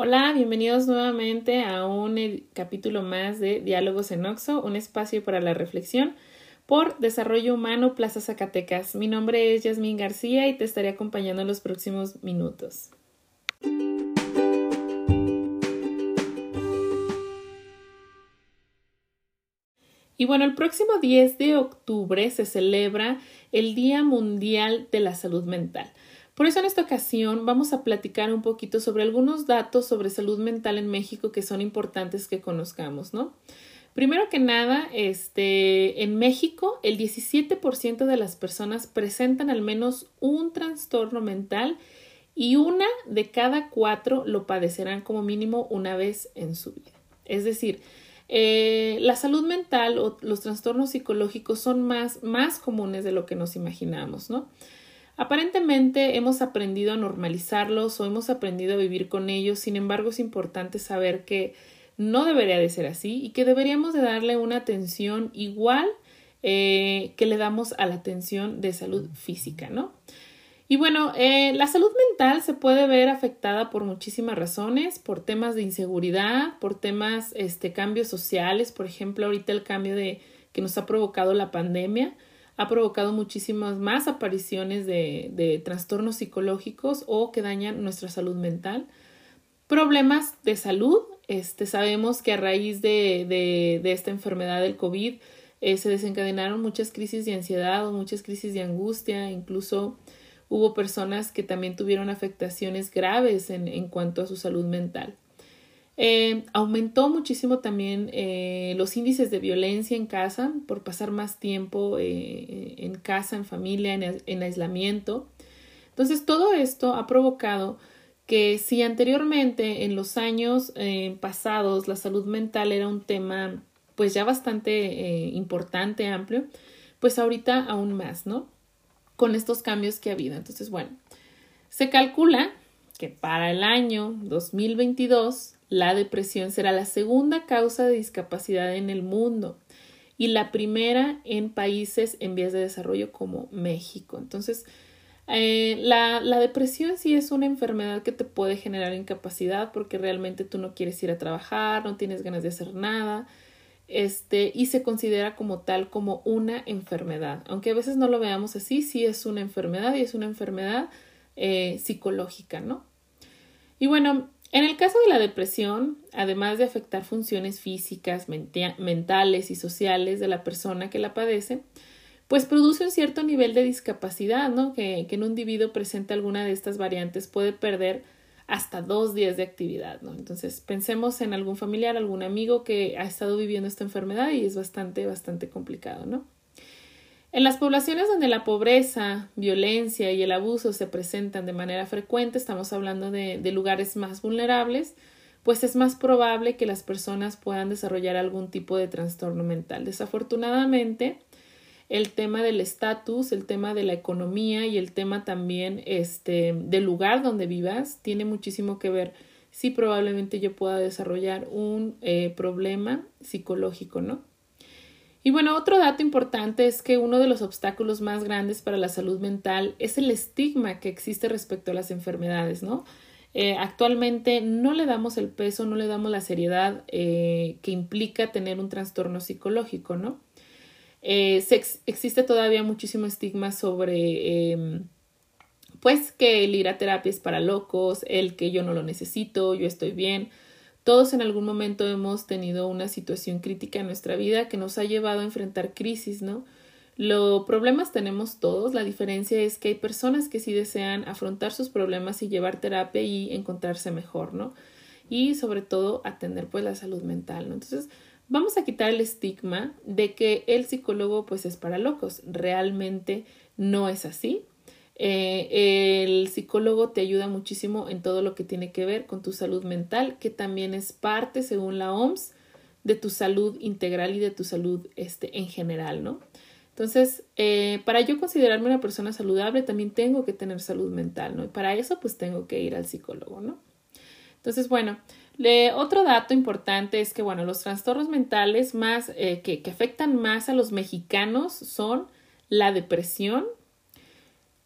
Hola, bienvenidos nuevamente a un capítulo más de Diálogos en Oxo, un espacio para la reflexión por Desarrollo Humano Plaza Zacatecas. Mi nombre es Yasmín García y te estaré acompañando en los próximos minutos. Y bueno, el próximo 10 de octubre se celebra el Día Mundial de la Salud Mental. Por eso en esta ocasión vamos a platicar un poquito sobre algunos datos sobre salud mental en México que son importantes que conozcamos, ¿no? Primero que nada, este, en México el 17% de las personas presentan al menos un trastorno mental y una de cada cuatro lo padecerán como mínimo una vez en su vida. Es decir, eh, la salud mental o los trastornos psicológicos son más, más comunes de lo que nos imaginamos, ¿no? Aparentemente hemos aprendido a normalizarlos o hemos aprendido a vivir con ellos, sin embargo es importante saber que no debería de ser así y que deberíamos de darle una atención igual eh, que le damos a la atención de salud física, ¿no? Y bueno, eh, la salud mental se puede ver afectada por muchísimas razones, por temas de inseguridad, por temas, este, cambios sociales, por ejemplo, ahorita el cambio de que nos ha provocado la pandemia, ha provocado muchísimas más apariciones de, de trastornos psicológicos o que dañan nuestra salud mental. Problemas de salud. Este, sabemos que a raíz de, de, esta enfermedad del COVID eh, se desencadenaron muchas crisis de ansiedad o muchas crisis de angustia, incluso hubo personas que también tuvieron afectaciones graves en, en cuanto a su salud mental. Eh, aumentó muchísimo también eh, los índices de violencia en casa por pasar más tiempo eh, en casa, en familia, en, aislamiento. Entonces, todo esto ha provocado que si anteriormente en los años pasados la salud mental era un tema pues ya bastante importante, amplio, pues ahorita aún más, ¿no? Con estos cambios que ha habido. Entonces, bueno, se calcula que para el año 2022 la depresión será la segunda causa de discapacidad en el mundo y la primera en países en vías de desarrollo como México. Entonces, eh, la, la, depresión sí es una enfermedad que te puede generar incapacidad porque realmente tú no quieres ir a trabajar, no tienes ganas de hacer nada, este, y se considera como tal como una enfermedad. Aunque a veces no lo veamos así, sí es una enfermedad y es una enfermedad eh, psicológica, ¿no? Y bueno, en el caso de la depresión, además de afectar funciones físicas, mentales y sociales de la persona que la padece, pues produce un cierto nivel de discapacidad, ¿no? Que, que en un individuo presente alguna de estas variantes puede perder hasta dos días de actividad, ¿no? Entonces, pensemos en algún familiar, algún amigo que ha estado viviendo esta enfermedad y es bastante, bastante complicado, ¿no? En las poblaciones donde la pobreza, violencia y el abuso se presentan de manera frecuente, estamos hablando de, de, lugares más vulnerables, pues es más probable que las personas puedan desarrollar algún tipo de trastorno mental. Desafortunadamente, el tema del estatus, el tema de la economía y el tema también este, del lugar donde vivas tiene muchísimo que ver si probablemente yo pueda desarrollar un eh, problema psicológico, ¿no? Y bueno, otro dato importante es que uno de los obstáculos más grandes para la salud mental es el estigma que existe respecto a las enfermedades, ¿no? Eh, actualmente no le damos el peso, no le damos la seriedad eh, que implica tener un trastorno psicológico, ¿no? Eh, existe todavía muchísimo estigma sobre, em, pues, que el ir a terapia es para locos, el que yo no lo necesito, yo estoy bien. Todos en algún momento hemos tenido una situación crítica en nuestra vida que nos ha llevado a enfrentar crisis, ¿no? Los problemas tenemos todos, la diferencia es que hay personas que sí desean afrontar sus problemas y llevar terapia y encontrarse mejor, ¿no? Y sobre todo atender pues la salud mental, ¿no? Entonces, vamos a quitar el estigma de que el psicólogo pues es para locos. Realmente no es así. Eh, el psicólogo te ayuda muchísimo en todo lo que tiene que ver con tu salud mental, que también es parte, según la OMS, de tu salud integral y de tu salud este, en general, ¿no? Entonces, eh, para yo considerarme una persona saludable, también tengo que tener salud mental, ¿no? Y para eso, pues tengo que ir al psicólogo, ¿no? Entonces, bueno, otro dato importante es que, bueno, los trastornos mentales más eh, que afectan más a los mexicanos son la depresión,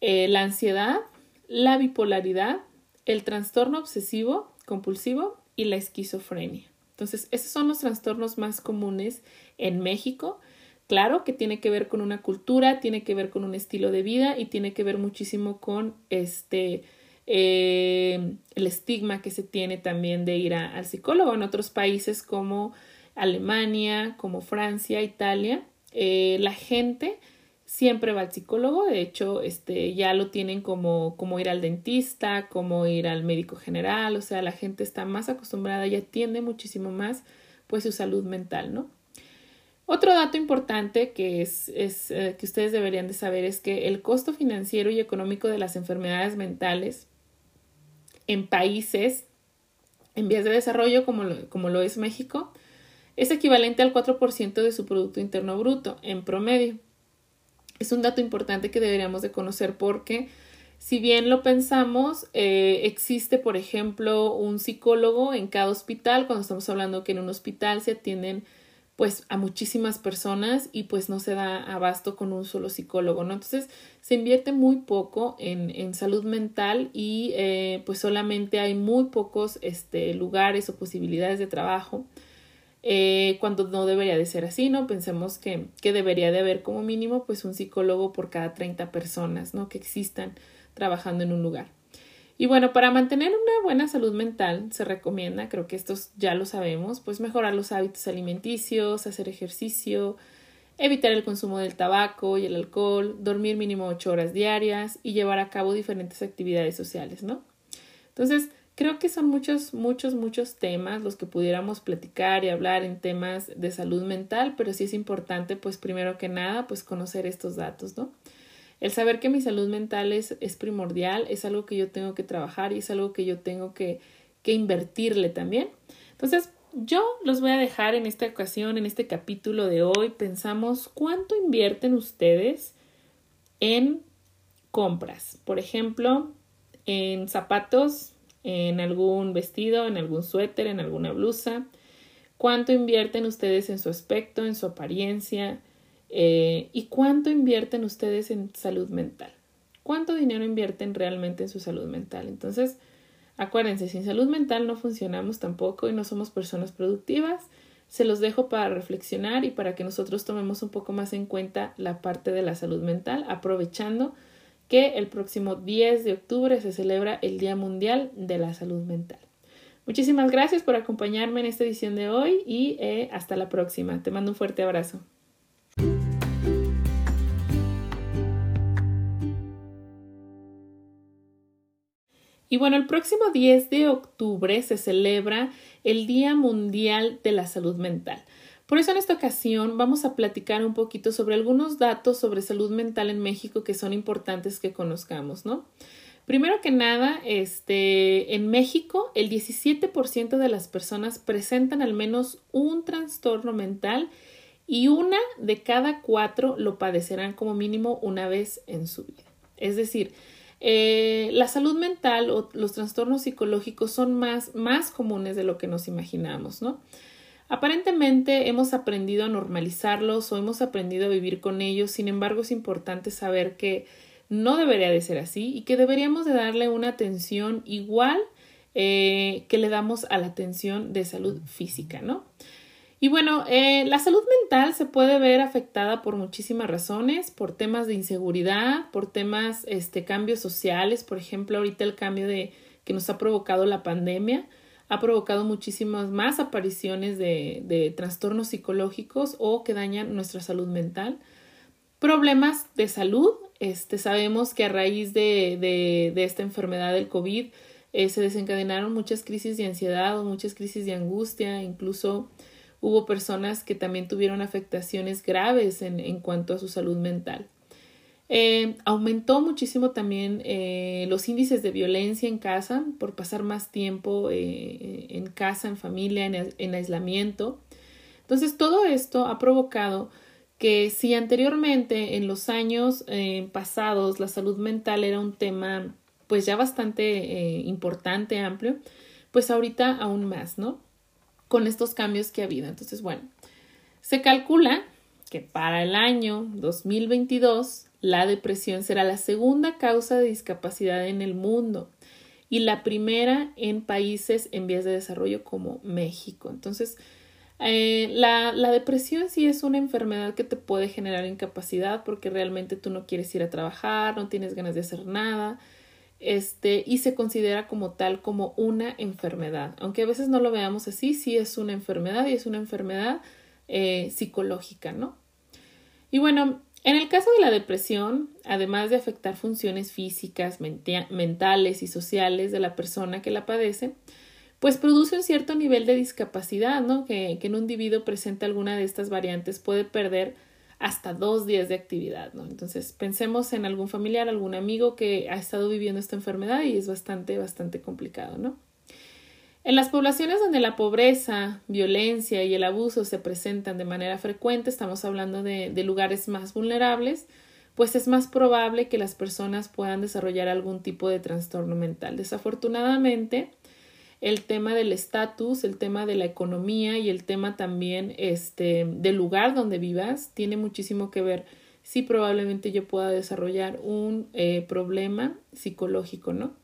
eh, la ansiedad, la bipolaridad, el trastorno obsesivo compulsivo y la esquizofrenia. Entonces, esos son los trastornos más comunes en México. Claro que tiene que ver con una cultura, tiene que ver con un estilo de vida y tiene que ver muchísimo con este eh, el estigma que se tiene también de ir al psicólogo en otros países como Alemania, como Francia, Italia. Eh, la gente siempre va al psicólogo, de hecho, este, ya lo tienen como, como ir al dentista, como ir al médico general, o sea, la gente está más acostumbrada y atiende muchísimo más pues su salud mental, ¿no? Otro dato importante que, es, es eh, que ustedes deberían de saber es que el costo financiero y económico de las enfermedades mentales en países en vías de desarrollo como lo, como lo es México es equivalente al 4% de su Producto Interno Bruto en promedio. Es un dato importante que deberíamos de conocer porque si bien lo pensamos, eh, existe, por ejemplo, un psicólogo en cada hospital, cuando estamos hablando que en un hospital se atienden pues a muchísimas personas y pues no se da abasto con un solo psicólogo, ¿no? Entonces se invierte muy poco en, en salud mental y eh, pues solamente hay muy pocos este, lugares o posibilidades de trabajo eh, cuando no debería de ser así, ¿no? Pensemos que, que debería de haber como mínimo pues un psicólogo por cada 30 personas, ¿no? Que existan trabajando en un lugar. Y bueno, para mantener una buena salud mental se recomienda, creo que estos ya lo sabemos, pues mejorar los hábitos alimenticios, hacer ejercicio, evitar el consumo del tabaco y el alcohol, dormir mínimo ocho horas diarias y llevar a cabo diferentes actividades sociales, ¿no? Entonces, creo que son muchos, muchos, muchos temas los que pudiéramos platicar y hablar en temas de salud mental, pero sí es importante, pues primero que nada, pues conocer estos datos, ¿no? El saber que mi salud mental es, es primordial, es algo que yo tengo que trabajar y es algo que yo tengo que, que invertirle también. Entonces, yo los voy a dejar en esta ocasión, en este capítulo de hoy. Pensamos cuánto invierten ustedes en compras. Por ejemplo, en zapatos, en algún vestido, en algún suéter, en alguna blusa. ¿Cuánto invierten ustedes en su aspecto, en su apariencia, eh, ¿Y cuánto invierten ustedes en salud mental? ¿Cuánto dinero invierten realmente en su salud mental? Entonces, acuérdense, sin salud mental no funcionamos tampoco y no somos personas productivas. Se los dejo para reflexionar y para que nosotros tomemos un poco más en cuenta la parte de la salud mental, aprovechando que el próximo 10 de octubre se celebra el Día Mundial de la Salud Mental. Muchísimas gracias por acompañarme en esta edición de hoy y eh, hasta la próxima. Te mando un fuerte abrazo. Y bueno, el próximo 10 de octubre se celebra el Día Mundial de la Salud Mental. Por eso en esta ocasión vamos a platicar un poquito sobre algunos datos sobre salud mental en México que son importantes que conozcamos, ¿no? Primero que nada, este, en México el 17% de las personas presentan al menos un trastorno mental y una de cada cuatro lo padecerán como mínimo una vez en su vida. Es decir, eh, la salud mental o los trastornos psicológicos son más, más comunes de lo que nos imaginamos, ¿no? Aparentemente hemos aprendido a normalizarlos o hemos aprendido a vivir con ellos, sin embargo es importante saber que no debería de ser así y que deberíamos de darle una atención igual eh, que le damos a la atención de salud física, ¿no? Y bueno, eh, la salud mental se puede ver afectada por muchísimas razones, por temas de inseguridad, por temas, este, cambios sociales, por ejemplo, ahorita el cambio de que nos ha provocado la pandemia ha provocado muchísimas más apariciones de, de trastornos psicológicos o que dañan nuestra salud mental. Problemas de salud, este, sabemos que a raíz de, de, esta enfermedad del COVID eh, se desencadenaron muchas crisis de ansiedad o muchas crisis de angustia, incluso hubo personas que también tuvieron afectaciones graves en, en cuanto a su salud mental. Eh, aumentó muchísimo también eh, los índices de violencia en casa por pasar más tiempo eh, en casa, en familia, en, en, aislamiento. Entonces, todo esto ha provocado que si anteriormente en los años pasados la salud mental era un tema pues ya bastante importante, amplio, pues ahorita aún más, ¿no? con estos cambios que ha habido. Entonces, bueno, se calcula que para el año 2022 la depresión será la segunda causa de discapacidad en el mundo y la primera en países en vías de desarrollo como México. Entonces, eh, la, la, depresión sí es una enfermedad que te puede generar incapacidad porque realmente tú no quieres ir a trabajar, no tienes ganas de hacer nada, este, y se considera como tal como una enfermedad. Aunque a veces no lo veamos así, sí es una enfermedad y es una enfermedad eh, psicológica, ¿no? Y bueno, en el caso de la depresión, además de afectar funciones físicas, mentales y sociales de la persona que la padece, pues produce un cierto nivel de discapacidad, ¿no? Que, que en un individuo presenta alguna de estas variantes puede perder hasta dos días de actividad, ¿no? Entonces, pensemos en algún familiar, algún amigo que ha estado viviendo esta enfermedad y es bastante, bastante complicado, ¿no? En las poblaciones donde la pobreza, violencia y el abuso se presentan de manera frecuente, estamos hablando de, lugares más vulnerables, pues es más probable que las personas puedan desarrollar algún tipo de trastorno mental. Desafortunadamente, el tema del estatus, el tema de la economía y el tema también este, del lugar donde vivas tiene muchísimo que ver si probablemente yo pueda desarrollar un eh, problema psicológico, ¿no?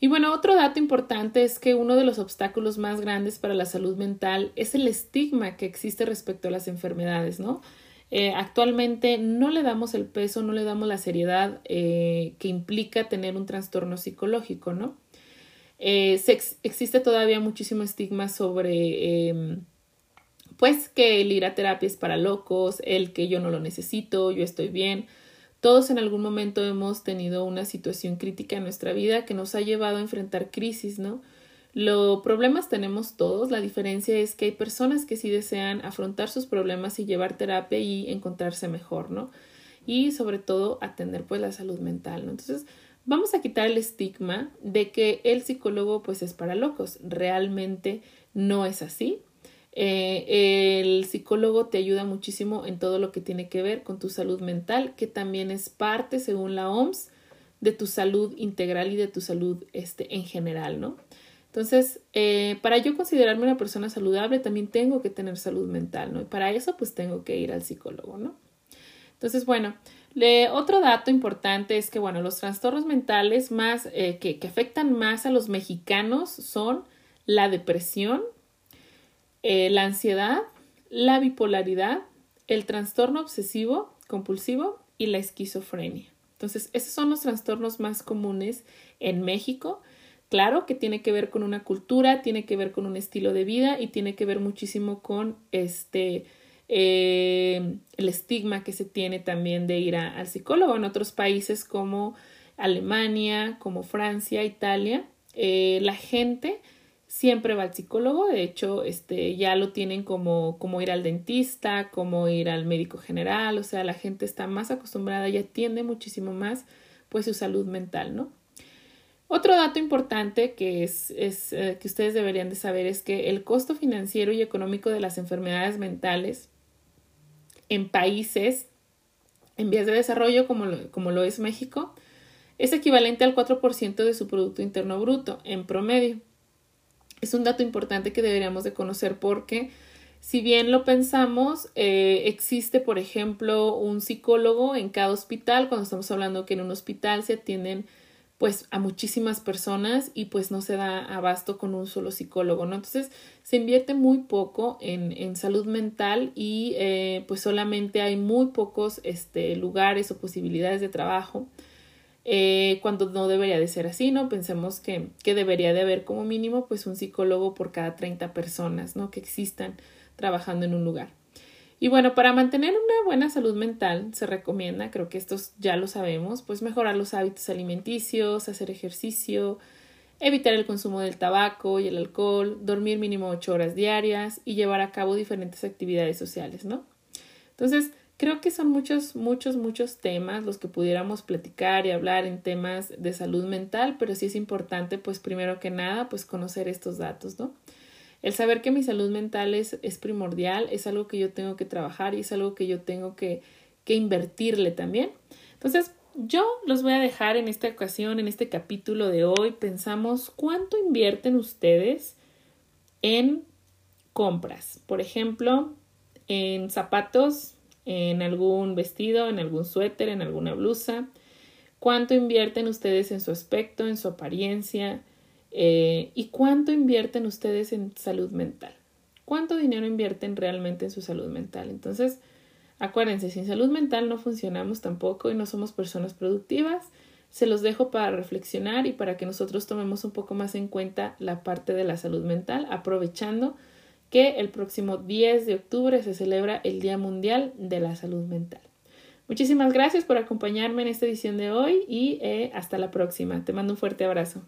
Y bueno, otro dato importante es que uno de los obstáculos más grandes para la salud mental es el estigma que existe respecto a las enfermedades, ¿no? Eh, actualmente no le damos el peso, no le damos la seriedad eh, que implica tener un trastorno psicológico, ¿no? Eh, existe todavía muchísimo estigma sobre, em, pues, que el ir a terapia es para locos, el que yo no lo necesito, yo estoy bien. Todos en algún momento hemos tenido una situación crítica en nuestra vida que nos ha llevado a enfrentar crisis, ¿no? Los problemas tenemos todos, la diferencia es que hay personas que sí desean afrontar sus problemas y llevar terapia y encontrarse mejor, ¿no? Y sobre todo atender pues la salud mental, ¿no? Entonces, vamos a quitar el estigma de que el psicólogo pues es para locos. Realmente no es así. Eh, el psicólogo te ayuda muchísimo en todo lo que tiene que ver con tu salud mental, que también es parte, según la OMS, de tu salud integral y de tu salud este, en general, ¿no? Entonces, eh, para yo considerarme una persona saludable, también tengo que tener salud mental, ¿no? Y para eso, pues tengo que ir al psicólogo, ¿no? Entonces, bueno, otro dato importante es que, bueno, los trastornos mentales más eh, que afectan más a los mexicanos son la depresión, eh, la ansiedad, la bipolaridad, el trastorno obsesivo compulsivo y la esquizofrenia. Entonces, esos son los trastornos más comunes en México. Claro que tiene que ver con una cultura, tiene que ver con un estilo de vida y tiene que ver muchísimo con este eh, el estigma que se tiene también de ir al psicólogo en otros países como Alemania, como Francia, Italia. Eh, la gente siempre va al psicólogo, de hecho, este, ya lo tienen como, como ir al dentista, como ir al médico general, o sea, la gente está más acostumbrada y atiende muchísimo más pues su salud mental, ¿no? Otro dato importante que es, es eh, que ustedes deberían de saber es que el costo financiero y económico de las enfermedades mentales en países en vías de desarrollo como lo, como lo es México es equivalente al 4% de su Producto Interno Bruto en promedio es un dato importante que deberíamos de conocer porque si bien lo pensamos, eh, existe, por ejemplo, un psicólogo en cada hospital, cuando estamos hablando que en un hospital se atienden pues a muchísimas personas y pues no se da abasto con un solo psicólogo, ¿no? Entonces se invierte muy poco en, en salud mental y eh, pues solamente hay muy pocos este, lugares o posibilidades de trabajo eh, cuando no debería de ser así, ¿no? Pensemos que, que debería de haber como mínimo pues un psicólogo por cada 30 personas, ¿no? Que existan trabajando en un lugar. Y bueno, para mantener una buena salud mental se recomienda, creo que estos ya lo sabemos, pues mejorar los hábitos alimenticios, hacer ejercicio, evitar el consumo del tabaco y el alcohol, dormir mínimo 8 horas diarias y llevar a cabo diferentes actividades sociales, ¿no? Entonces, Creo que son muchos, muchos, muchos temas los que pudiéramos platicar y hablar en temas de salud mental, pero sí es importante, pues primero que nada, pues conocer estos datos, ¿no? El saber que mi salud mental es, es primordial, es algo que yo tengo que trabajar y es algo que yo tengo que, que invertirle también. Entonces, yo los voy a dejar en esta ocasión, en este capítulo de hoy. Pensamos cuánto invierten ustedes en compras. Por ejemplo, en zapatos, en algún vestido, en algún suéter, en alguna blusa. cuánto invierten ustedes en su aspecto, en su apariencia eh, y cuánto invierten ustedes en salud mental. ¿Cuánto dinero invierten realmente en su salud mental? Entonces, acuérdense, sin salud mental no funcionamos tampoco y no somos personas productivas. Se los dejo para reflexionar y para que nosotros tomemos un poco más en cuenta la parte de la salud mental, aprovechando que el próximo 10 de octubre se celebra el Día Mundial de la Salud Mental. Muchísimas gracias por acompañarme en esta edición de hoy y eh, hasta la próxima. Te mando un fuerte abrazo.